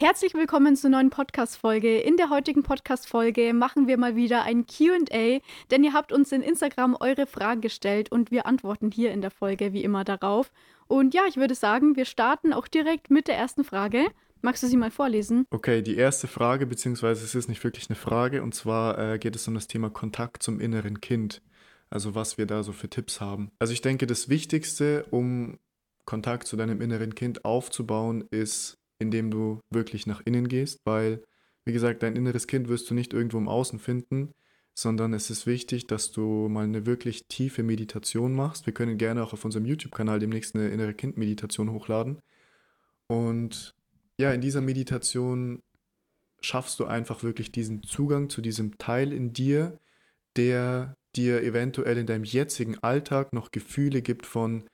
Herzlich willkommen zur neuen Podcast-Folge. In der heutigen Podcast-Folge machen wir mal wieder ein QA, denn ihr habt uns in Instagram eure Fragen gestellt und wir antworten hier in der Folge wie immer darauf. Und ja, ich würde sagen, wir starten auch direkt mit der ersten Frage. Magst du sie mal vorlesen? Okay, die erste Frage, beziehungsweise es ist nicht wirklich eine Frage, und zwar äh, geht es um das Thema Kontakt zum inneren Kind. Also was wir da so für Tipps haben. Also ich denke, das Wichtigste, um Kontakt zu deinem inneren Kind aufzubauen, ist indem du wirklich nach innen gehst, weil, wie gesagt, dein inneres Kind wirst du nicht irgendwo im Außen finden, sondern es ist wichtig, dass du mal eine wirklich tiefe Meditation machst. Wir können gerne auch auf unserem YouTube-Kanal demnächst eine innere Kind-Meditation hochladen. Und ja, in dieser Meditation schaffst du einfach wirklich diesen Zugang zu diesem Teil in dir, der dir eventuell in deinem jetzigen Alltag noch Gefühle gibt von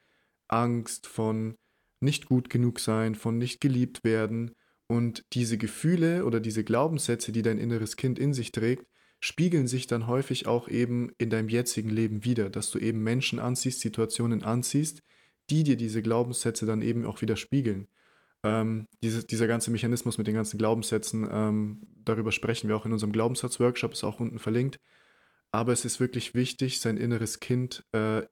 Angst, von nicht gut genug sein, von nicht geliebt werden. Und diese Gefühle oder diese Glaubenssätze, die dein inneres Kind in sich trägt, spiegeln sich dann häufig auch eben in deinem jetzigen Leben wieder, dass du eben Menschen anziehst, Situationen anziehst, die dir diese Glaubenssätze dann eben auch wieder spiegeln. Ähm, diese, dieser ganze Mechanismus mit den ganzen Glaubenssätzen, ähm, darüber sprechen wir auch in unserem Glaubenssatz-Workshop, ist auch unten verlinkt. Aber es ist wirklich wichtig, sein inneres Kind äh,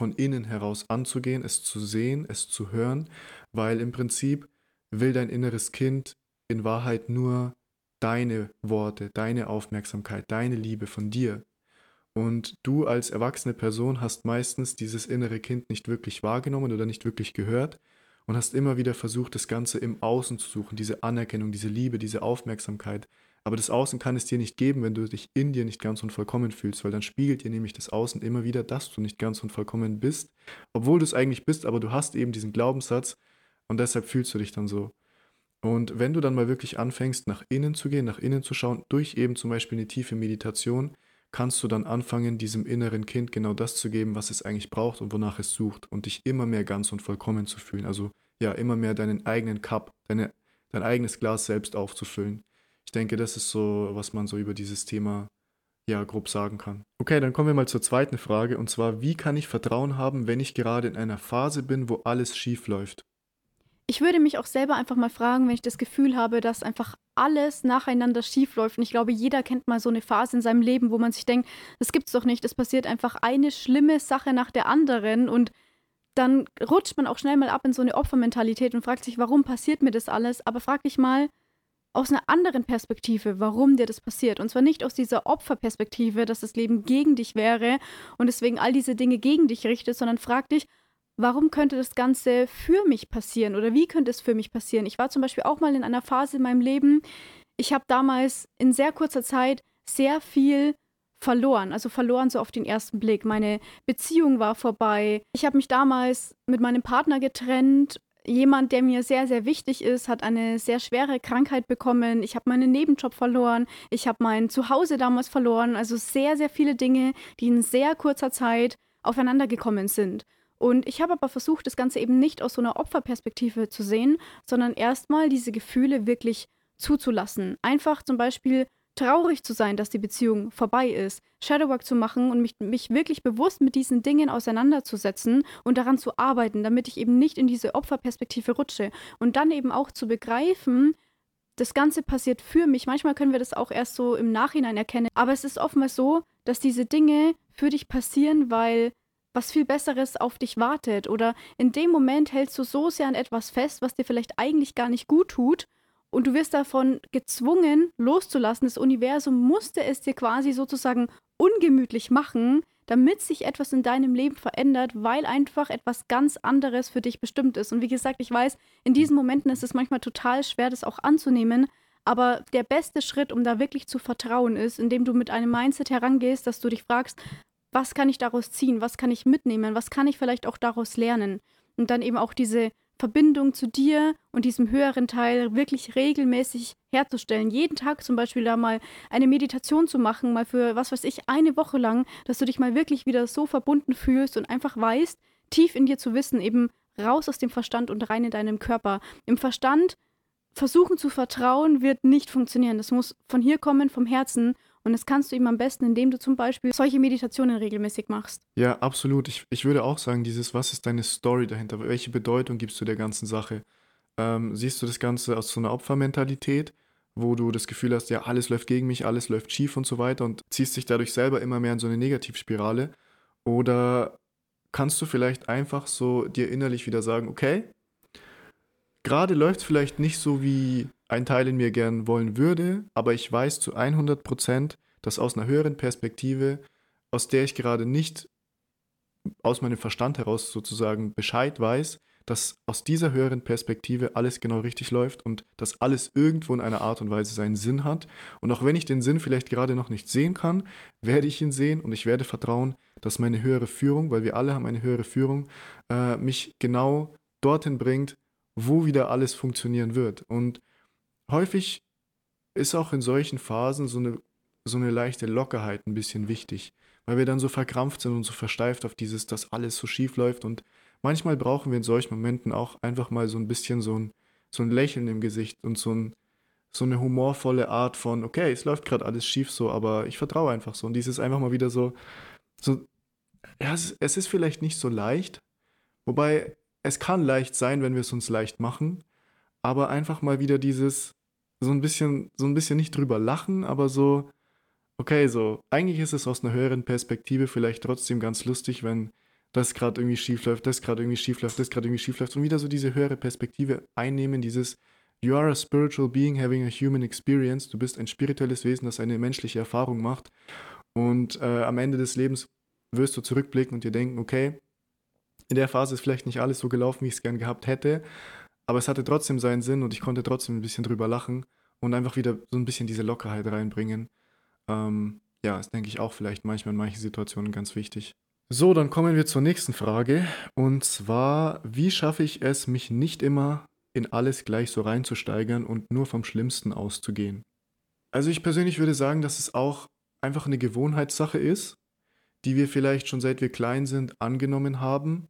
von innen heraus anzugehen, es zu sehen, es zu hören, weil im Prinzip will dein inneres Kind in Wahrheit nur deine Worte, deine Aufmerksamkeit, deine Liebe von dir. Und du als erwachsene Person hast meistens dieses innere Kind nicht wirklich wahrgenommen oder nicht wirklich gehört und hast immer wieder versucht, das Ganze im Außen zu suchen, diese Anerkennung, diese Liebe, diese Aufmerksamkeit, aber das Außen kann es dir nicht geben, wenn du dich in dir nicht ganz und vollkommen fühlst, weil dann spiegelt dir nämlich das Außen immer wieder, dass du nicht ganz und vollkommen bist, obwohl du es eigentlich bist, aber du hast eben diesen Glaubenssatz und deshalb fühlst du dich dann so. Und wenn du dann mal wirklich anfängst, nach innen zu gehen, nach innen zu schauen, durch eben zum Beispiel eine tiefe Meditation, kannst du dann anfangen, diesem inneren Kind genau das zu geben, was es eigentlich braucht und wonach es sucht und dich immer mehr ganz und vollkommen zu fühlen. Also ja, immer mehr deinen eigenen Cup, deine, dein eigenes Glas selbst aufzufüllen. Ich denke, das ist so, was man so über dieses Thema ja grob sagen kann. Okay, dann kommen wir mal zur zweiten Frage und zwar, wie kann ich Vertrauen haben, wenn ich gerade in einer Phase bin, wo alles schief läuft? Ich würde mich auch selber einfach mal fragen, wenn ich das Gefühl habe, dass einfach alles nacheinander schief läuft. Und ich glaube, jeder kennt mal so eine Phase in seinem Leben, wo man sich denkt, das gibt's doch nicht. Es passiert einfach eine schlimme Sache nach der anderen und dann rutscht man auch schnell mal ab in so eine Opfermentalität und fragt sich, warum passiert mir das alles? Aber frag dich mal, aus einer anderen Perspektive, warum dir das passiert. Und zwar nicht aus dieser Opferperspektive, dass das Leben gegen dich wäre und deswegen all diese Dinge gegen dich richtet, sondern frag dich, warum könnte das Ganze für mich passieren oder wie könnte es für mich passieren? Ich war zum Beispiel auch mal in einer Phase in meinem Leben, ich habe damals in sehr kurzer Zeit sehr viel verloren, also verloren so auf den ersten Blick. Meine Beziehung war vorbei. Ich habe mich damals mit meinem Partner getrennt jemand, der mir sehr, sehr wichtig ist, hat eine sehr schwere Krankheit bekommen. Ich habe meinen Nebenjob verloren. Ich habe mein Zuhause damals verloren. Also sehr, sehr viele Dinge, die in sehr kurzer Zeit aufeinander gekommen sind. Und ich habe aber versucht, das Ganze eben nicht aus so einer Opferperspektive zu sehen, sondern erstmal diese Gefühle wirklich zuzulassen. Einfach zum Beispiel traurig zu sein, dass die Beziehung vorbei ist, Shadowwork zu machen und mich, mich wirklich bewusst mit diesen Dingen auseinanderzusetzen und daran zu arbeiten, damit ich eben nicht in diese Opferperspektive rutsche. Und dann eben auch zu begreifen, das Ganze passiert für mich. Manchmal können wir das auch erst so im Nachhinein erkennen. Aber es ist oftmals so, dass diese Dinge für dich passieren, weil was viel Besseres auf dich wartet. Oder in dem Moment hältst du so sehr an etwas fest, was dir vielleicht eigentlich gar nicht gut tut und du wirst davon gezwungen, loszulassen. Das Universum musste es dir quasi sozusagen ungemütlich machen, damit sich etwas in deinem Leben verändert, weil einfach etwas ganz anderes für dich bestimmt ist. Und wie gesagt, ich weiß, in diesen Momenten ist es manchmal total schwer, das auch anzunehmen. Aber der beste Schritt, um da wirklich zu vertrauen, ist, indem du mit einem Mindset herangehst, dass du dich fragst, was kann ich daraus ziehen, was kann ich mitnehmen, was kann ich vielleicht auch daraus lernen. Und dann eben auch diese Verbindung zu dir und diesem höheren Teil wirklich regelmäßig herzustellen. Jeden Tag zum Beispiel da mal eine Meditation zu machen, mal für, was weiß ich, eine Woche lang, dass du dich mal wirklich wieder so verbunden fühlst und einfach weißt, tief in dir zu wissen, eben raus aus dem Verstand und rein in deinem Körper. Im Verstand versuchen zu vertrauen wird nicht funktionieren. Das muss von hier kommen, vom Herzen. Und das kannst du eben am besten, indem du zum Beispiel solche Meditationen regelmäßig machst. Ja, absolut. Ich, ich würde auch sagen, dieses, was ist deine Story dahinter? Welche Bedeutung gibst du der ganzen Sache? Ähm, siehst du das Ganze aus so einer Opfermentalität, wo du das Gefühl hast, ja, alles läuft gegen mich, alles läuft schief und so weiter und ziehst dich dadurch selber immer mehr in so eine Negativspirale? Oder kannst du vielleicht einfach so dir innerlich wieder sagen, okay, gerade läuft es vielleicht nicht so, wie ein Teil in mir gern wollen würde, aber ich weiß zu 100 Prozent, dass aus einer höheren Perspektive, aus der ich gerade nicht aus meinem Verstand heraus sozusagen Bescheid weiß, dass aus dieser höheren Perspektive alles genau richtig läuft und dass alles irgendwo in einer Art und Weise seinen Sinn hat. Und auch wenn ich den Sinn vielleicht gerade noch nicht sehen kann, werde ich ihn sehen und ich werde vertrauen, dass meine höhere Führung, weil wir alle haben eine höhere Führung, äh, mich genau dorthin bringt, wo wieder alles funktionieren wird. Und häufig ist auch in solchen Phasen so eine, so eine leichte Lockerheit ein bisschen wichtig, weil wir dann so verkrampft sind und so versteift auf dieses, dass alles so schief läuft. Und manchmal brauchen wir in solchen Momenten auch einfach mal so ein bisschen so ein, so ein Lächeln im Gesicht und so, ein, so eine humorvolle Art von, okay, es läuft gerade alles schief so, aber ich vertraue einfach so. Und dieses einfach mal wieder so, so ja, es, es ist vielleicht nicht so leicht, wobei es kann leicht sein, wenn wir es uns leicht machen, aber einfach mal wieder dieses so ein bisschen, so ein bisschen nicht drüber lachen, aber so, okay, so, eigentlich ist es aus einer höheren Perspektive vielleicht trotzdem ganz lustig, wenn das gerade irgendwie schief läuft, das gerade irgendwie schief läuft, das gerade irgendwie schief läuft und wieder so diese höhere Perspektive einnehmen, dieses You are a spiritual being having a human experience. Du bist ein spirituelles Wesen, das eine menschliche Erfahrung macht. Und äh, am Ende des Lebens wirst du zurückblicken und dir denken, okay, in der Phase ist vielleicht nicht alles so gelaufen, wie ich es gern gehabt hätte, aber es hatte trotzdem seinen Sinn und ich konnte trotzdem ein bisschen drüber lachen und einfach wieder so ein bisschen diese Lockerheit reinbringen. Ähm, ja, ist, denke ich, auch vielleicht manchmal in manchen Situationen ganz wichtig. So, dann kommen wir zur nächsten Frage. Und zwar, wie schaffe ich es, mich nicht immer in alles gleich so reinzusteigern und nur vom Schlimmsten auszugehen? Also ich persönlich würde sagen, dass es auch einfach eine Gewohnheitssache ist die wir vielleicht schon seit wir klein sind angenommen haben.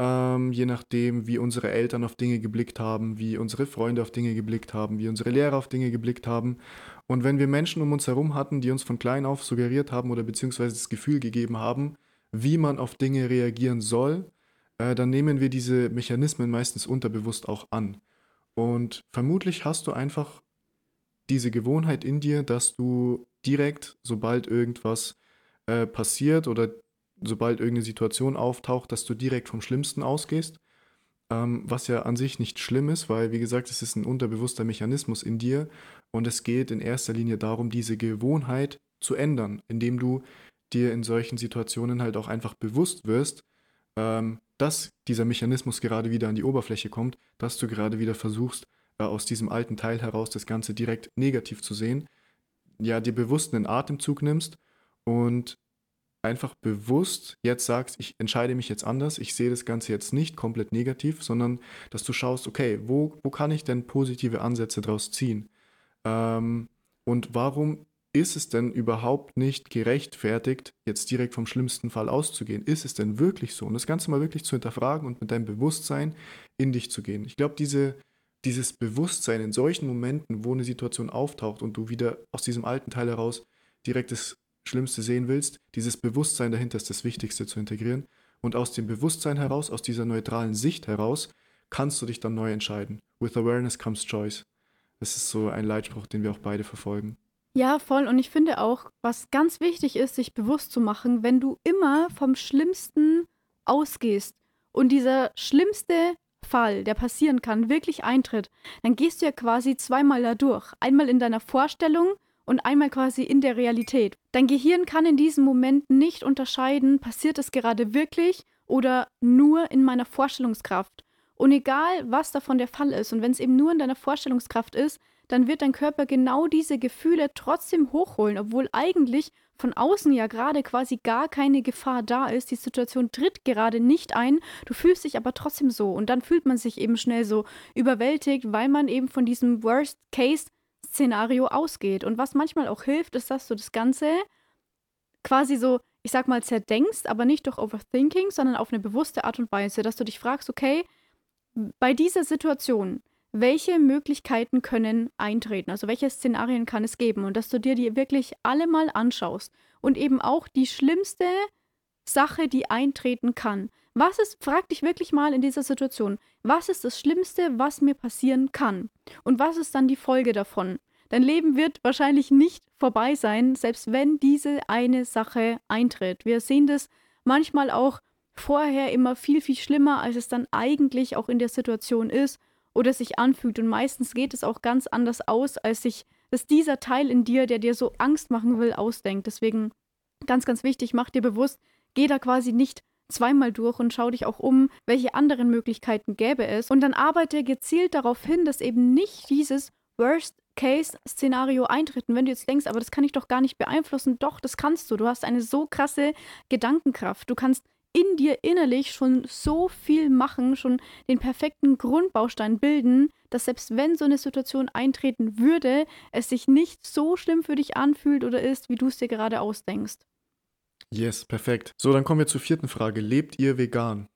Ähm, je nachdem, wie unsere Eltern auf Dinge geblickt haben, wie unsere Freunde auf Dinge geblickt haben, wie unsere Lehrer auf Dinge geblickt haben. Und wenn wir Menschen um uns herum hatten, die uns von klein auf suggeriert haben oder beziehungsweise das Gefühl gegeben haben, wie man auf Dinge reagieren soll, äh, dann nehmen wir diese Mechanismen meistens unterbewusst auch an. Und vermutlich hast du einfach diese Gewohnheit in dir, dass du direkt, sobald irgendwas äh, passiert oder sobald irgendeine Situation auftaucht, dass du direkt vom Schlimmsten ausgehst. Ähm, was ja an sich nicht schlimm ist, weil, wie gesagt, es ist ein unterbewusster Mechanismus in dir und es geht in erster Linie darum, diese Gewohnheit zu ändern, indem du dir in solchen Situationen halt auch einfach bewusst wirst, ähm, dass dieser Mechanismus gerade wieder an die Oberfläche kommt, dass du gerade wieder versuchst, äh, aus diesem alten Teil heraus das Ganze direkt negativ zu sehen, ja, dir bewusst einen Atemzug nimmst und einfach bewusst jetzt sagst, ich entscheide mich jetzt anders, ich sehe das Ganze jetzt nicht komplett negativ, sondern dass du schaust, okay, wo, wo kann ich denn positive Ansätze daraus ziehen? Ähm, und warum ist es denn überhaupt nicht gerechtfertigt, jetzt direkt vom schlimmsten Fall auszugehen? Ist es denn wirklich so? Und das Ganze mal wirklich zu hinterfragen und mit deinem Bewusstsein in dich zu gehen. Ich glaube, diese, dieses Bewusstsein in solchen Momenten, wo eine Situation auftaucht und du wieder aus diesem alten Teil heraus direkt das Schlimmste sehen willst, dieses Bewusstsein dahinter ist das Wichtigste zu integrieren. Und aus dem Bewusstsein heraus, aus dieser neutralen Sicht heraus, kannst du dich dann neu entscheiden. With awareness comes choice. Das ist so ein Leitspruch, den wir auch beide verfolgen. Ja, voll. Und ich finde auch, was ganz wichtig ist, sich bewusst zu machen, wenn du immer vom Schlimmsten ausgehst und dieser schlimmste Fall, der passieren kann, wirklich eintritt, dann gehst du ja quasi zweimal da durch. Einmal in deiner Vorstellung und einmal quasi in der Realität. Dein Gehirn kann in diesem Moment nicht unterscheiden, passiert es gerade wirklich oder nur in meiner Vorstellungskraft. Und egal, was davon der Fall ist, und wenn es eben nur in deiner Vorstellungskraft ist, dann wird dein Körper genau diese Gefühle trotzdem hochholen, obwohl eigentlich von außen ja gerade quasi gar keine Gefahr da ist. Die Situation tritt gerade nicht ein, du fühlst dich aber trotzdem so. Und dann fühlt man sich eben schnell so überwältigt, weil man eben von diesem Worst Case Szenario ausgeht. Und was manchmal auch hilft, ist, dass du das Ganze quasi so, ich sag mal, zerdenkst, aber nicht durch Overthinking, sondern auf eine bewusste Art und Weise, dass du dich fragst, okay, bei dieser Situation, welche Möglichkeiten können eintreten? Also welche Szenarien kann es geben? Und dass du dir die wirklich alle mal anschaust und eben auch die schlimmste Sache, die eintreten kann. Was ist, frag dich wirklich mal in dieser Situation, was ist das Schlimmste, was mir passieren kann? Und was ist dann die Folge davon? Dein Leben wird wahrscheinlich nicht vorbei sein, selbst wenn diese eine Sache eintritt. Wir sehen das manchmal auch vorher immer viel, viel schlimmer, als es dann eigentlich auch in der Situation ist oder sich anfühlt. Und meistens geht es auch ganz anders aus, als sich dass dieser Teil in dir, der dir so Angst machen will, ausdenkt. Deswegen ganz, ganz wichtig, mach dir bewusst, geh da quasi nicht zweimal durch und schau dich auch um, welche anderen Möglichkeiten gäbe es. Und dann arbeite gezielt darauf hin, dass eben nicht dieses Worst-Case-Szenario eintritt. Und wenn du jetzt denkst, aber das kann ich doch gar nicht beeinflussen, doch, das kannst du. Du hast eine so krasse Gedankenkraft. Du kannst in dir innerlich schon so viel machen, schon den perfekten Grundbaustein bilden, dass selbst wenn so eine Situation eintreten würde, es sich nicht so schlimm für dich anfühlt oder ist, wie du es dir gerade ausdenkst. Yes, perfekt. So, dann kommen wir zur vierten Frage. Lebt ihr vegan?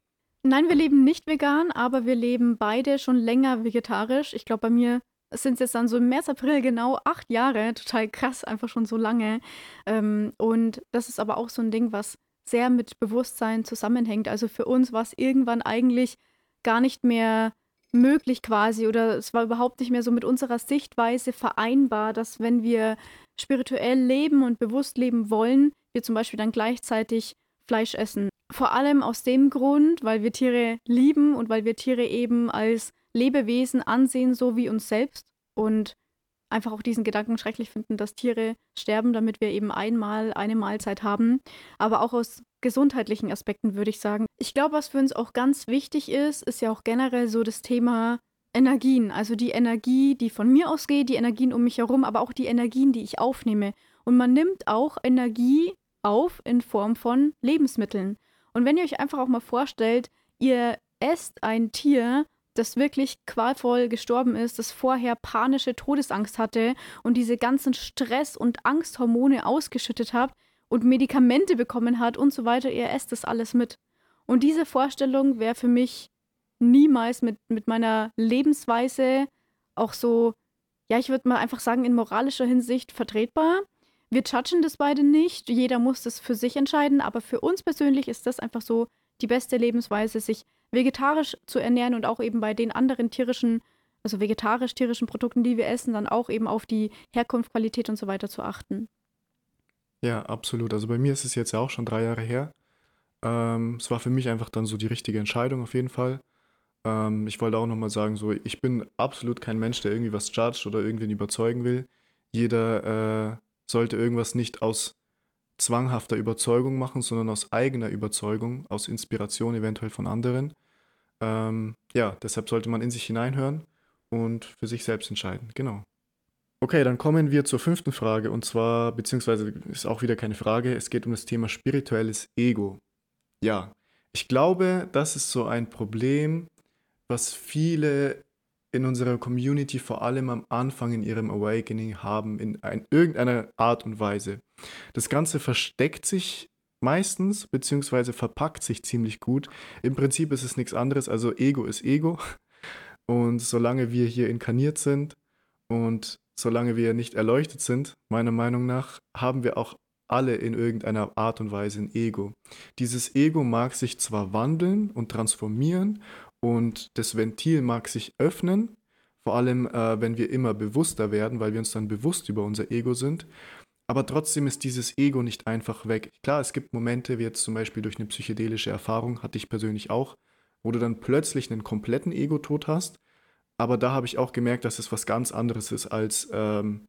Nein, wir leben nicht vegan, aber wir leben beide schon länger vegetarisch. Ich glaube, bei mir sind es jetzt dann so im März, April genau acht Jahre. Total krass, einfach schon so lange. Ähm, und das ist aber auch so ein Ding, was sehr mit Bewusstsein zusammenhängt. Also für uns war es irgendwann eigentlich gar nicht mehr möglich quasi oder es war überhaupt nicht mehr so mit unserer Sichtweise vereinbar, dass wenn wir spirituell leben und bewusst leben wollen, wir zum Beispiel dann gleichzeitig Fleisch essen. Vor allem aus dem Grund, weil wir Tiere lieben und weil wir Tiere eben als Lebewesen ansehen, so wie uns selbst. Und einfach auch diesen Gedanken schrecklich finden, dass Tiere sterben, damit wir eben einmal eine Mahlzeit haben. Aber auch aus gesundheitlichen Aspekten würde ich sagen. Ich glaube, was für uns auch ganz wichtig ist, ist ja auch generell so das Thema Energien. Also die Energie, die von mir ausgeht, die Energien um mich herum, aber auch die Energien, die ich aufnehme. Und man nimmt auch Energie auf in Form von Lebensmitteln. Und wenn ihr euch einfach auch mal vorstellt, ihr esst ein Tier, das wirklich qualvoll gestorben ist, das vorher panische Todesangst hatte und diese ganzen Stress- und Angsthormone ausgeschüttet hat und Medikamente bekommen hat und so weiter, ihr esst das alles mit. Und diese Vorstellung wäre für mich niemals mit, mit meiner Lebensweise auch so, ja, ich würde mal einfach sagen, in moralischer Hinsicht vertretbar. Wir judgen das beide nicht, jeder muss das für sich entscheiden, aber für uns persönlich ist das einfach so die beste Lebensweise, sich vegetarisch zu ernähren und auch eben bei den anderen tierischen, also vegetarisch-tierischen Produkten, die wir essen, dann auch eben auf die Herkunft, Qualität und so weiter zu achten. Ja, absolut. Also bei mir ist es jetzt ja auch schon drei Jahre her. Ähm, es war für mich einfach dann so die richtige Entscheidung auf jeden Fall. Ähm, ich wollte auch nochmal sagen, so, ich bin absolut kein Mensch, der irgendwie was judgt oder irgendwen überzeugen will. Jeder äh, sollte irgendwas nicht aus zwanghafter Überzeugung machen, sondern aus eigener Überzeugung, aus Inspiration eventuell von anderen. Ähm, ja, deshalb sollte man in sich hineinhören und für sich selbst entscheiden. Genau. Okay, dann kommen wir zur fünften Frage und zwar, beziehungsweise ist auch wieder keine Frage, es geht um das Thema spirituelles Ego. Ja, ich glaube, das ist so ein Problem, was viele in unserer Community vor allem am Anfang in ihrem Awakening haben, in ein, irgendeiner Art und Weise. Das Ganze versteckt sich meistens, beziehungsweise verpackt sich ziemlich gut. Im Prinzip ist es nichts anderes, also Ego ist Ego. Und solange wir hier inkarniert sind und solange wir nicht erleuchtet sind, meiner Meinung nach, haben wir auch alle in irgendeiner Art und Weise ein Ego. Dieses Ego mag sich zwar wandeln und transformieren und das Ventil mag sich öffnen, vor allem äh, wenn wir immer bewusster werden, weil wir uns dann bewusst über unser Ego sind. Aber trotzdem ist dieses Ego nicht einfach weg. Klar, es gibt Momente, wie jetzt zum Beispiel durch eine psychedelische Erfahrung, hatte ich persönlich auch, wo du dann plötzlich einen kompletten Ego-Tod hast. Aber da habe ich auch gemerkt, dass es was ganz anderes ist als ähm,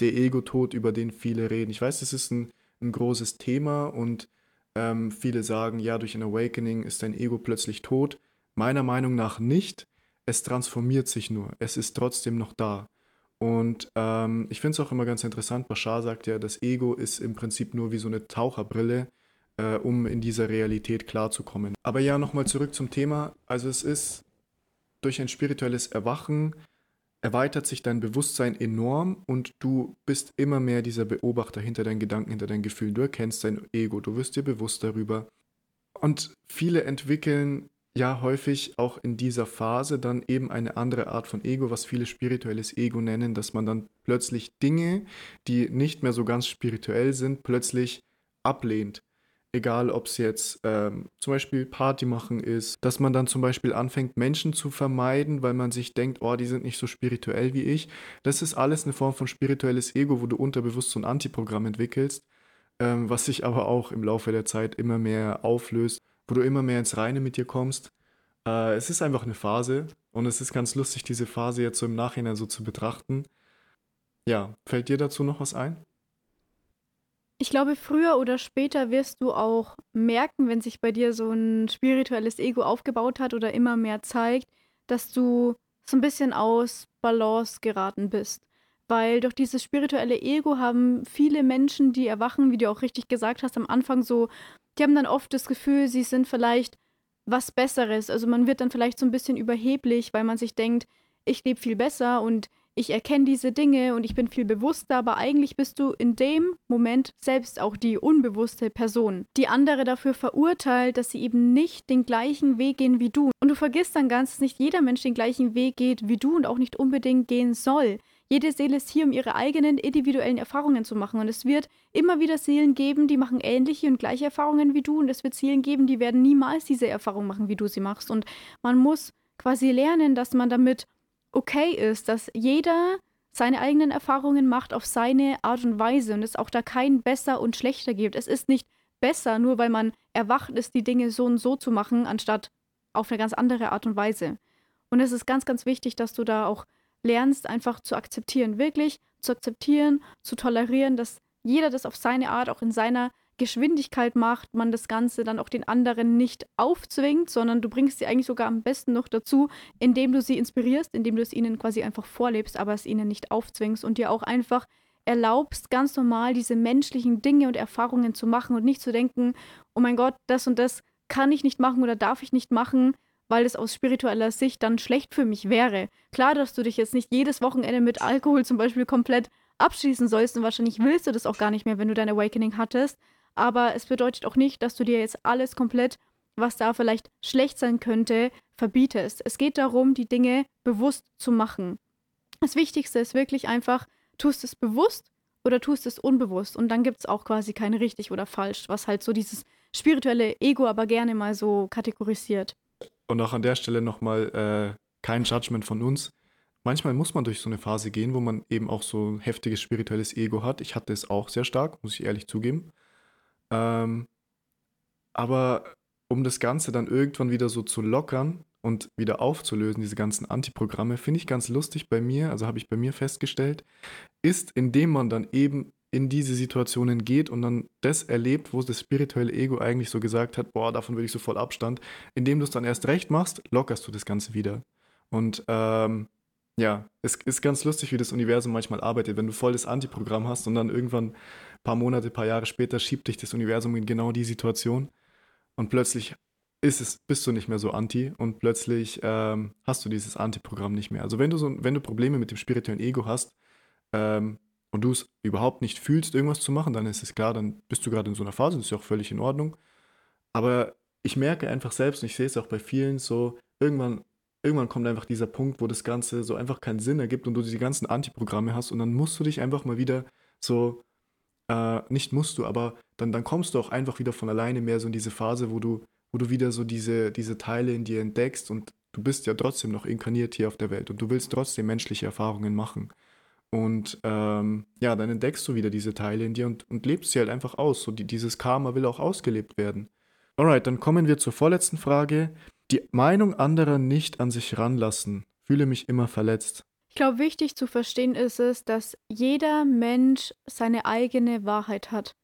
der Ego-Tod, über den viele reden. Ich weiß, das ist ein, ein großes Thema und ähm, viele sagen, ja, durch ein Awakening ist dein Ego plötzlich tot. Meiner Meinung nach nicht. Es transformiert sich nur. Es ist trotzdem noch da. Und ähm, ich finde es auch immer ganz interessant. Bashar sagt ja, das Ego ist im Prinzip nur wie so eine Taucherbrille, äh, um in dieser Realität klarzukommen. Aber ja, nochmal zurück zum Thema. Also es ist durch ein spirituelles Erwachen erweitert sich dein Bewusstsein enorm und du bist immer mehr dieser Beobachter hinter deinen Gedanken, hinter deinen Gefühlen. Du erkennst dein Ego, du wirst dir bewusst darüber. Und viele entwickeln ja häufig auch in dieser Phase dann eben eine andere Art von Ego, was viele spirituelles Ego nennen, dass man dann plötzlich Dinge, die nicht mehr so ganz spirituell sind, plötzlich ablehnt. egal ob es jetzt ähm, zum Beispiel Party machen ist, dass man dann zum Beispiel anfängt, Menschen zu vermeiden, weil man sich denkt, oh, die sind nicht so spirituell wie ich. Das ist alles eine Form von spirituelles Ego, wo du unterbewusst so ein Antiprogramm entwickelst, ähm, was sich aber auch im Laufe der Zeit immer mehr auflöst, wo du immer mehr ins Reine mit dir kommst. Äh, es ist einfach eine Phase und es ist ganz lustig, diese Phase jetzt so im Nachhinein so zu betrachten. Ja, fällt dir dazu noch was ein? Ich glaube, früher oder später wirst du auch merken, wenn sich bei dir so ein spirituelles Ego aufgebaut hat oder immer mehr zeigt, dass du so ein bisschen aus Balance geraten bist. Weil durch dieses spirituelle Ego haben viele Menschen, die erwachen, wie du auch richtig gesagt hast, am Anfang so, die haben dann oft das Gefühl, sie sind vielleicht was Besseres. Also man wird dann vielleicht so ein bisschen überheblich, weil man sich denkt, ich lebe viel besser und ich erkenne diese Dinge und ich bin viel bewusster, aber eigentlich bist du in dem Moment selbst auch die unbewusste Person, die andere dafür verurteilt, dass sie eben nicht den gleichen Weg gehen wie du. Und du vergisst dann ganz, dass nicht jeder Mensch den gleichen Weg geht wie du und auch nicht unbedingt gehen soll. Jede Seele ist hier, um ihre eigenen individuellen Erfahrungen zu machen. Und es wird immer wieder Seelen geben, die machen ähnliche und gleiche Erfahrungen wie du. Und es wird Seelen geben, die werden niemals diese Erfahrung machen, wie du sie machst. Und man muss quasi lernen, dass man damit okay ist, dass jeder seine eigenen Erfahrungen macht auf seine Art und Weise und es auch da kein besser und schlechter gibt. Es ist nicht besser, nur weil man erwacht ist, die Dinge so und so zu machen, anstatt auf eine ganz andere Art und Weise. Und es ist ganz, ganz wichtig, dass du da auch lernst, einfach zu akzeptieren, wirklich zu akzeptieren, zu tolerieren, dass jeder das auf seine Art, auch in seiner Geschwindigkeit macht, man das Ganze dann auch den anderen nicht aufzwingt, sondern du bringst sie eigentlich sogar am besten noch dazu, indem du sie inspirierst, indem du es ihnen quasi einfach vorlebst, aber es ihnen nicht aufzwingst und dir auch einfach erlaubst, ganz normal diese menschlichen Dinge und Erfahrungen zu machen und nicht zu denken, oh mein Gott, das und das kann ich nicht machen oder darf ich nicht machen, weil es aus spiritueller Sicht dann schlecht für mich wäre. Klar, dass du dich jetzt nicht jedes Wochenende mit Alkohol zum Beispiel komplett abschließen sollst und wahrscheinlich willst du das auch gar nicht mehr, wenn du dein Awakening hattest, aber es bedeutet auch nicht, dass du dir jetzt alles komplett, was da vielleicht schlecht sein könnte, verbietest. Es geht darum, die Dinge bewusst zu machen. Das Wichtigste ist wirklich einfach, tust es bewusst oder tust es unbewusst. Und dann gibt es auch quasi kein richtig oder falsch, was halt so dieses spirituelle Ego aber gerne mal so kategorisiert. Und auch an der Stelle nochmal äh, kein Judgment von uns. Manchmal muss man durch so eine Phase gehen, wo man eben auch so ein heftiges spirituelles Ego hat. Ich hatte es auch sehr stark, muss ich ehrlich zugeben. Ähm, aber um das Ganze dann irgendwann wieder so zu lockern und wieder aufzulösen, diese ganzen Antiprogramme, finde ich ganz lustig bei mir, also habe ich bei mir festgestellt, ist, indem man dann eben in diese Situationen geht und dann das erlebt, wo das spirituelle Ego eigentlich so gesagt hat, boah, davon will ich so voll Abstand, indem du es dann erst recht machst, lockerst du das Ganze wieder. Und ähm, ja, es ist ganz lustig, wie das Universum manchmal arbeitet, wenn du voll das Antiprogramm hast und dann irgendwann paar Monate, ein paar Jahre später schiebt dich das Universum in genau die Situation und plötzlich ist es, bist du nicht mehr so anti und plötzlich ähm, hast du dieses Anti-Programm nicht mehr. Also wenn du so, wenn du Probleme mit dem spirituellen Ego hast ähm, und du es überhaupt nicht fühlst, irgendwas zu machen, dann ist es klar, dann bist du gerade in so einer Phase, das ist ja auch völlig in Ordnung. Aber ich merke einfach selbst, und ich sehe es auch bei vielen so, irgendwann, irgendwann kommt einfach dieser Punkt, wo das Ganze so einfach keinen Sinn ergibt und du die ganzen Anti-Programme hast und dann musst du dich einfach mal wieder so äh, nicht musst du, aber dann, dann kommst du auch einfach wieder von alleine mehr so in diese Phase, wo du, wo du wieder so diese, diese Teile in dir entdeckst und du bist ja trotzdem noch inkarniert hier auf der Welt und du willst trotzdem menschliche Erfahrungen machen. Und ähm, ja, dann entdeckst du wieder diese Teile in dir und, und lebst sie halt einfach aus. So die, dieses Karma will auch ausgelebt werden. Alright, dann kommen wir zur vorletzten Frage. Die Meinung anderer nicht an sich ranlassen. Fühle mich immer verletzt. Ich glaube, wichtig zu verstehen ist es, dass jeder Mensch seine eigene Wahrheit hat.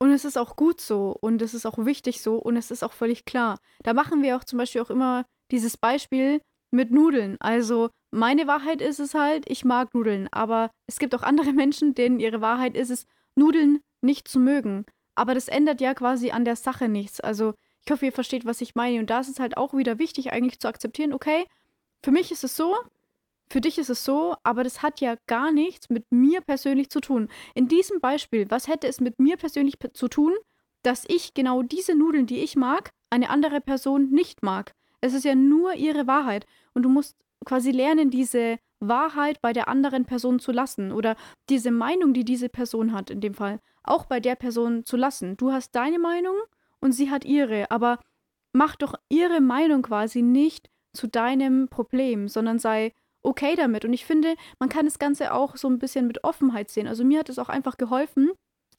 Und es ist auch gut so und es ist auch wichtig so und es ist auch völlig klar. Da machen wir auch zum Beispiel auch immer dieses Beispiel mit Nudeln. Also meine Wahrheit ist es halt, ich mag Nudeln, aber es gibt auch andere Menschen, denen ihre Wahrheit ist es, Nudeln nicht zu mögen. Aber das ändert ja quasi an der Sache nichts. Also ich hoffe, ihr versteht, was ich meine. Und da ist es halt auch wieder wichtig, eigentlich zu akzeptieren, okay, für mich ist es so, für dich ist es so, aber das hat ja gar nichts mit mir persönlich zu tun. In diesem Beispiel, was hätte es mit mir persönlich zu tun, dass ich genau diese Nudeln, die ich mag, eine andere Person nicht mag? Es ist ja nur ihre Wahrheit. Und du musst quasi lernen, diese Wahrheit bei der anderen Person zu lassen oder diese Meinung, die diese Person hat, in dem Fall, auch bei der Person zu lassen. Du hast deine Meinung und sie hat ihre, aber mach doch ihre Meinung quasi nicht zu deinem Problem, sondern sei okay damit. Und ich finde, man kann das Ganze auch so ein bisschen mit Offenheit sehen. Also mir hat es auch einfach geholfen,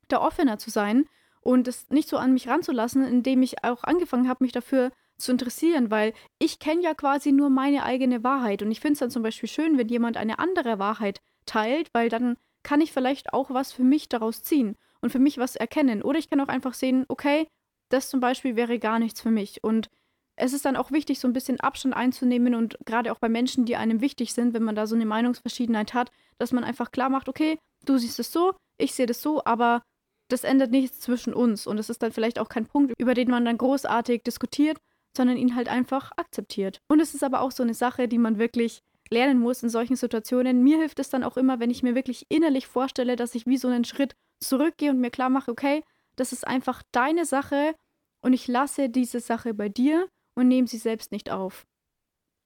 da offener zu sein und es nicht so an mich ranzulassen, indem ich auch angefangen habe, mich dafür zu interessieren, weil ich kenne ja quasi nur meine eigene Wahrheit. Und ich finde es dann zum Beispiel schön, wenn jemand eine andere Wahrheit teilt, weil dann kann ich vielleicht auch was für mich daraus ziehen und für mich was erkennen. Oder ich kann auch einfach sehen, okay, das zum Beispiel wäre gar nichts für mich. Und es ist dann auch wichtig, so ein bisschen Abstand einzunehmen und gerade auch bei Menschen, die einem wichtig sind, wenn man da so eine Meinungsverschiedenheit hat, dass man einfach klar macht, okay, du siehst es so, ich sehe das so, aber das ändert nichts zwischen uns und es ist dann vielleicht auch kein Punkt, über den man dann großartig diskutiert, sondern ihn halt einfach akzeptiert. Und es ist aber auch so eine Sache, die man wirklich lernen muss in solchen Situationen. Mir hilft es dann auch immer, wenn ich mir wirklich innerlich vorstelle, dass ich wie so einen Schritt zurückgehe und mir klar mache, okay, das ist einfach deine Sache und ich lasse diese Sache bei dir und nehme sie selbst nicht auf.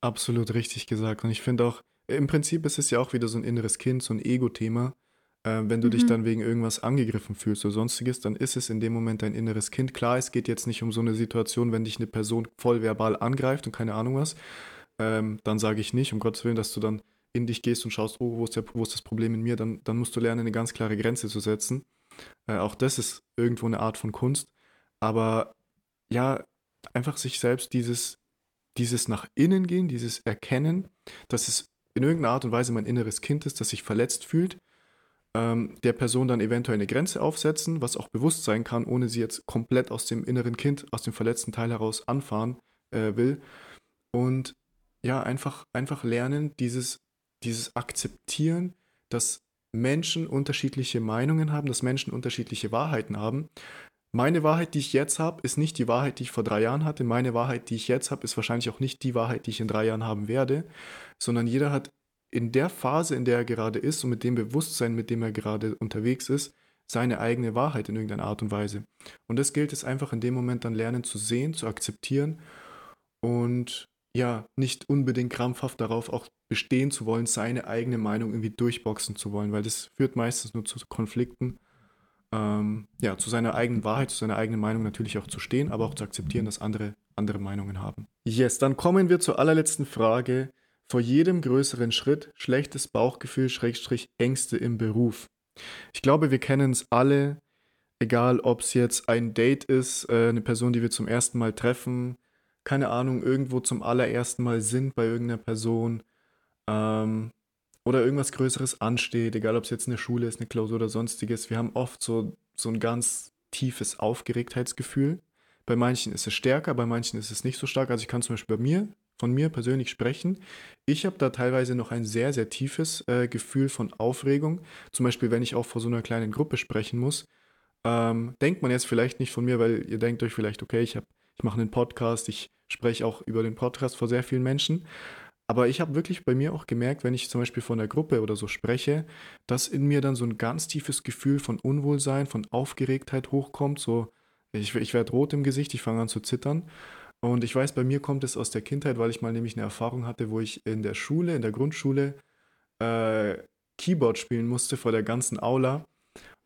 Absolut richtig gesagt. Und ich finde auch, im Prinzip ist es ja auch wieder so ein inneres Kind, so ein Ego-Thema. Äh, wenn du mhm. dich dann wegen irgendwas angegriffen fühlst oder sonstiges, dann ist es in dem Moment dein inneres Kind. Klar, es geht jetzt nicht um so eine Situation, wenn dich eine Person voll verbal angreift und keine Ahnung was. Ähm, dann sage ich nicht, um Gottes Willen, dass du dann in dich gehst und schaust, oh, wo ist, der, wo ist das Problem in mir, dann, dann musst du lernen, eine ganz klare Grenze zu setzen. Äh, auch das ist irgendwo eine Art von Kunst. Aber ja, einfach sich selbst dieses, dieses nach innen gehen, dieses Erkennen, dass es in irgendeiner Art und Weise mein inneres Kind ist, das sich verletzt fühlt ähm, der Person dann eventuell eine Grenze aufsetzen, was auch bewusst sein kann, ohne sie jetzt komplett aus dem inneren Kind, aus dem verletzten Teil heraus anfahren äh, will. Und ja, einfach, einfach lernen, dieses, dieses Akzeptieren, dass Menschen unterschiedliche Meinungen haben, dass Menschen unterschiedliche Wahrheiten haben. Meine Wahrheit, die ich jetzt habe, ist nicht die Wahrheit, die ich vor drei Jahren hatte. Meine Wahrheit, die ich jetzt habe, ist wahrscheinlich auch nicht die Wahrheit, die ich in drei Jahren haben werde, sondern jeder hat in der Phase, in der er gerade ist und mit dem Bewusstsein, mit dem er gerade unterwegs ist, seine eigene Wahrheit in irgendeiner Art und Weise. Und das gilt es einfach in dem Moment dann lernen zu sehen, zu akzeptieren und ja, nicht unbedingt krampfhaft darauf auch bestehen zu wollen, seine eigene Meinung irgendwie durchboxen zu wollen, weil das führt meistens nur zu Konflikten. Ähm, ja, zu seiner eigenen Wahrheit, zu seiner eigenen Meinung natürlich auch zu stehen, aber auch zu akzeptieren, dass andere andere Meinungen haben. Yes, dann kommen wir zur allerletzten Frage. Vor jedem größeren Schritt schlechtes Bauchgefühl, Schrägstrich Ängste im Beruf. Ich glaube, wir kennen es alle, egal ob es jetzt ein Date ist, äh, eine Person, die wir zum ersten Mal treffen, keine Ahnung, irgendwo zum allerersten Mal sind bei irgendeiner Person ähm, oder irgendwas Größeres ansteht, egal ob es jetzt eine Schule ist, eine Klausur oder sonstiges. Wir haben oft so, so ein ganz tiefes Aufgeregtheitsgefühl. Bei manchen ist es stärker, bei manchen ist es nicht so stark. Also ich kann zum Beispiel bei mir von mir persönlich sprechen. Ich habe da teilweise noch ein sehr, sehr tiefes äh, Gefühl von Aufregung. Zum Beispiel, wenn ich auch vor so einer kleinen Gruppe sprechen muss. Ähm, denkt man jetzt vielleicht nicht von mir, weil ihr denkt euch vielleicht, okay, ich, ich mache einen Podcast, ich spreche auch über den Podcast vor sehr vielen Menschen. Aber ich habe wirklich bei mir auch gemerkt, wenn ich zum Beispiel von der Gruppe oder so spreche, dass in mir dann so ein ganz tiefes Gefühl von Unwohlsein, von Aufgeregtheit hochkommt. So, ich, ich werde rot im Gesicht, ich fange an zu zittern. Und ich weiß, bei mir kommt es aus der Kindheit, weil ich mal nämlich eine Erfahrung hatte, wo ich in der Schule, in der Grundschule, äh, Keyboard spielen musste vor der ganzen Aula.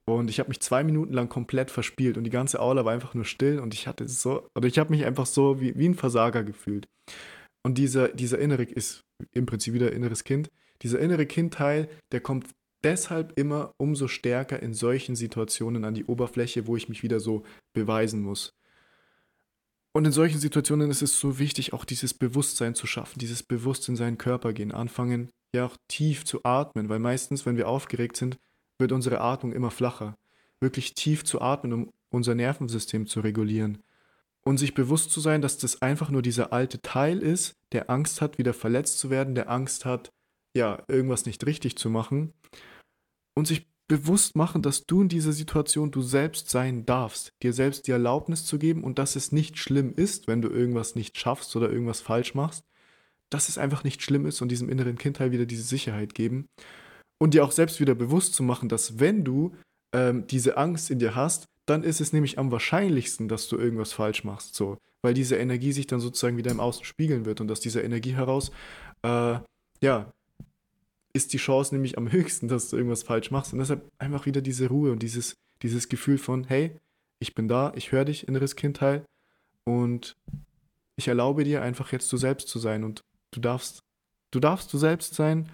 Und ich habe mich zwei Minuten lang komplett verspielt und die ganze Aula war einfach nur still und ich hatte so, oder ich habe mich einfach so wie, wie ein Versager gefühlt. Und dieser, dieser innere ist im Prinzip wieder inneres Kind. Dieser innere Kindteil, der kommt deshalb immer umso stärker in solchen Situationen an die Oberfläche, wo ich mich wieder so beweisen muss. Und in solchen Situationen ist es so wichtig, auch dieses Bewusstsein zu schaffen, dieses Bewusstsein in seinen Körper gehen, anfangen, ja auch tief zu atmen, weil meistens, wenn wir aufgeregt sind, wird unsere Atmung immer flacher. Wirklich tief zu atmen, um unser Nervensystem zu regulieren. Und sich bewusst zu sein, dass das einfach nur dieser alte Teil ist, der Angst hat, wieder verletzt zu werden, der Angst hat, ja, irgendwas nicht richtig zu machen. Und sich bewusst machen, dass du in dieser Situation du selbst sein darfst, dir selbst die Erlaubnis zu geben und dass es nicht schlimm ist, wenn du irgendwas nicht schaffst oder irgendwas falsch machst, dass es einfach nicht schlimm ist und diesem inneren Kindteil wieder diese Sicherheit geben und dir auch selbst wieder bewusst zu machen, dass wenn du ähm, diese Angst in dir hast, dann ist es nämlich am wahrscheinlichsten, dass du irgendwas falsch machst, so, weil diese Energie sich dann sozusagen wieder im Außen spiegeln wird und aus dieser Energie heraus, äh, ja, ist die Chance nämlich am höchsten, dass du irgendwas falsch machst. Und deshalb einfach wieder diese Ruhe und dieses, dieses Gefühl von, hey, ich bin da, ich höre dich, inneres Kindteil, und ich erlaube dir einfach jetzt du selbst zu sein und du darfst, du darfst du selbst sein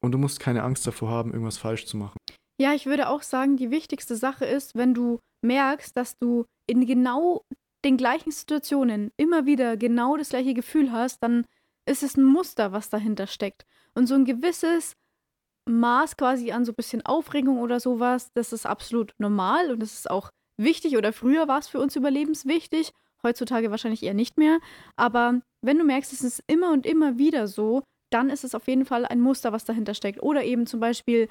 und du musst keine Angst davor haben, irgendwas falsch zu machen. Ja, ich würde auch sagen, die wichtigste Sache ist, wenn du merkst, dass du in genau den gleichen Situationen immer wieder genau das gleiche Gefühl hast, dann ist es ein Muster, was dahinter steckt. Und so ein gewisses Maß quasi an so ein bisschen Aufregung oder sowas, das ist absolut normal und das ist auch wichtig oder früher war es für uns überlebenswichtig, heutzutage wahrscheinlich eher nicht mehr. Aber wenn du merkst, es ist immer und immer wieder so, dann ist es auf jeden Fall ein Muster, was dahinter steckt. Oder eben zum Beispiel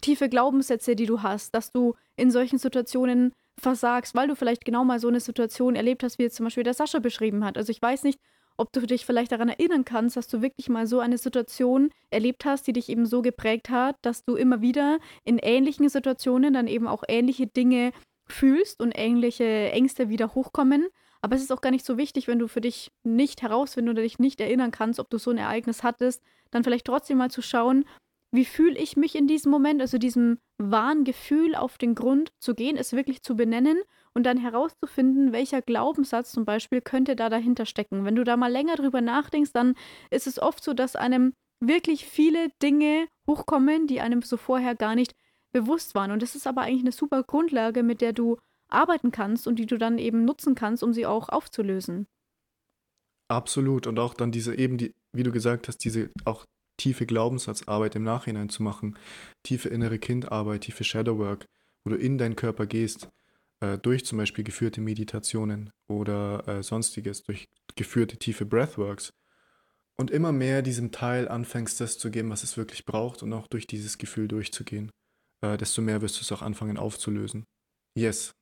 tiefe Glaubenssätze, die du hast, dass du in solchen Situationen versagst, weil du vielleicht genau mal so eine Situation erlebt hast, wie jetzt zum Beispiel der Sascha beschrieben hat. Also ich weiß nicht, ob du dich vielleicht daran erinnern kannst, dass du wirklich mal so eine Situation erlebt hast, die dich eben so geprägt hat, dass du immer wieder in ähnlichen Situationen dann eben auch ähnliche Dinge fühlst und ähnliche Ängste wieder hochkommen. Aber es ist auch gar nicht so wichtig, wenn du für dich nicht herausfinden oder dich nicht erinnern kannst, ob du so ein Ereignis hattest, dann vielleicht trotzdem mal zu schauen, wie fühle ich mich in diesem Moment, also diesem wahren Gefühl auf den Grund zu gehen, es wirklich zu benennen und dann herauszufinden, welcher Glaubenssatz zum Beispiel könnte da dahinter stecken. Wenn du da mal länger drüber nachdenkst, dann ist es oft so, dass einem wirklich viele Dinge hochkommen, die einem so vorher gar nicht bewusst waren. Und das ist aber eigentlich eine super Grundlage, mit der du arbeiten kannst und die du dann eben nutzen kannst, um sie auch aufzulösen. Absolut. Und auch dann diese eben, die, wie du gesagt hast, diese auch tiefe Glaubenssatzarbeit im Nachhinein zu machen, tiefe innere Kindarbeit, tiefe Shadowwork, wo du in deinen Körper gehst, äh, durch zum Beispiel geführte Meditationen oder äh, sonstiges, durch geführte tiefe Breathworks und immer mehr diesem Teil anfängst, das zu geben, was es wirklich braucht und auch durch dieses Gefühl durchzugehen, äh, desto mehr wirst du es auch anfangen aufzulösen. Yes,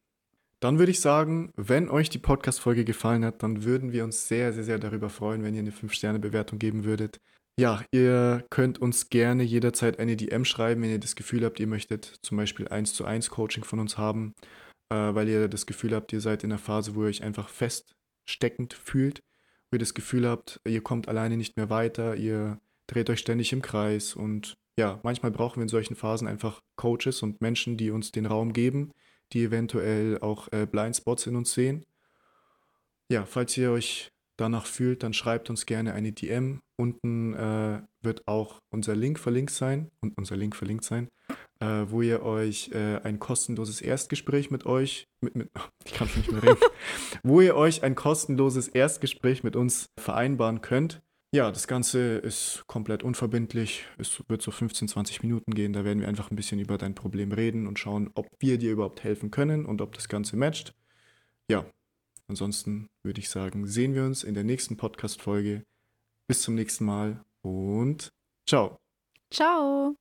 dann würde ich sagen, wenn euch die Podcast-Folge gefallen hat, dann würden wir uns sehr, sehr, sehr darüber freuen, wenn ihr eine 5-Sterne-Bewertung geben würdet. Ja, ihr könnt uns gerne jederzeit eine DM schreiben, wenn ihr das Gefühl habt, ihr möchtet zum Beispiel 1 zu 1 Coaching von uns haben, weil ihr das Gefühl habt, ihr seid in einer Phase, wo ihr euch einfach feststeckend fühlt, wo ihr das Gefühl habt, ihr kommt alleine nicht mehr weiter, ihr dreht euch ständig im Kreis und ja, manchmal brauchen wir in solchen Phasen einfach Coaches und Menschen, die uns den Raum geben, die eventuell auch äh, Blindspots in uns sehen. Ja, falls ihr euch danach fühlt, dann schreibt uns gerne eine DM. Unten äh, wird auch unser Link verlinkt sein und unser Link verlinkt sein, äh, wo ihr euch äh, ein kostenloses Erstgespräch mit euch, mit, mit, ich kann nicht mehr reden, wo ihr euch ein kostenloses Erstgespräch mit uns vereinbaren könnt. Ja, das Ganze ist komplett unverbindlich. Es wird so 15, 20 Minuten gehen. Da werden wir einfach ein bisschen über dein Problem reden und schauen, ob wir dir überhaupt helfen können und ob das Ganze matcht. Ja, ansonsten würde ich sagen, sehen wir uns in der nächsten Podcast-Folge. Bis zum nächsten Mal und ciao. Ciao.